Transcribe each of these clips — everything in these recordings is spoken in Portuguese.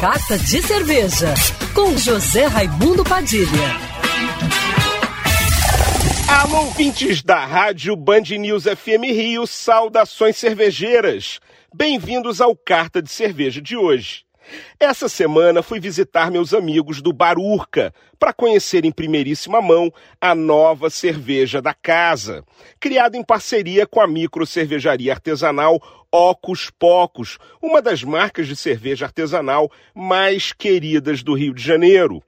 Carta de Cerveja, com José Raimundo Padilha. Alô, ouvintes da Rádio Band News FM Rio, saudações cervejeiras. Bem-vindos ao Carta de Cerveja de hoje. Essa semana fui visitar meus amigos do Barurca para conhecer em primeiríssima mão a nova cerveja da casa, criada em parceria com a micro cervejaria artesanal Ocos Pocos, uma das marcas de cerveja artesanal mais queridas do Rio de Janeiro.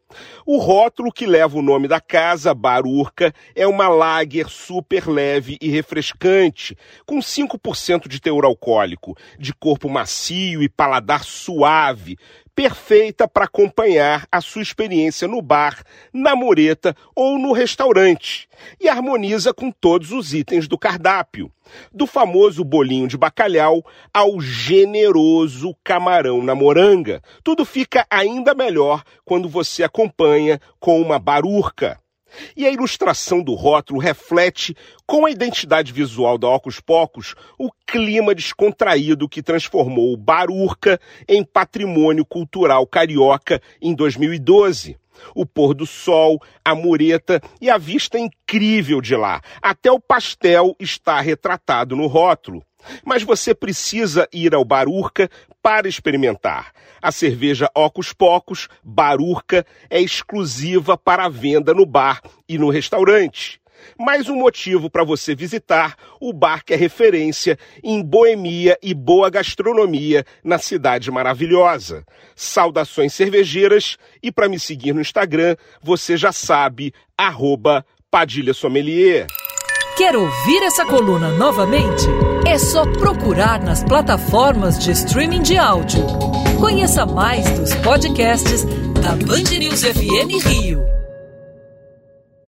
O rótulo que leva o nome da casa, Barurca, é uma lager super leve e refrescante, com 5% de teor alcoólico, de corpo macio e paladar suave, perfeita para acompanhar a sua experiência no bar, na mureta ou no restaurante, e harmoniza com todos os itens do cardápio, do famoso bolinho de bacalhau ao generoso camarão na moranga. Tudo fica ainda melhor quando você acompanha com uma barurca. E a ilustração do rótulo reflete, com a identidade visual da Ocus Pocos, o clima descontraído que transformou o Barurca em patrimônio cultural carioca em 2012 o pôr do sol, a mureta e a vista incrível de lá. Até o pastel está retratado no rótulo. Mas você precisa ir ao Barurca para experimentar. A cerveja Ocos Pocos, Barurca, é exclusiva para venda no bar e no restaurante. Mais um motivo para você visitar o bar que é referência em boemia e boa gastronomia na cidade maravilhosa. Saudações cervejeiras e para me seguir no Instagram, você já sabe, arroba Padilha Sommelier. Quer ouvir essa coluna novamente? É só procurar nas plataformas de streaming de áudio. Conheça mais dos podcasts da Band News FM Rio.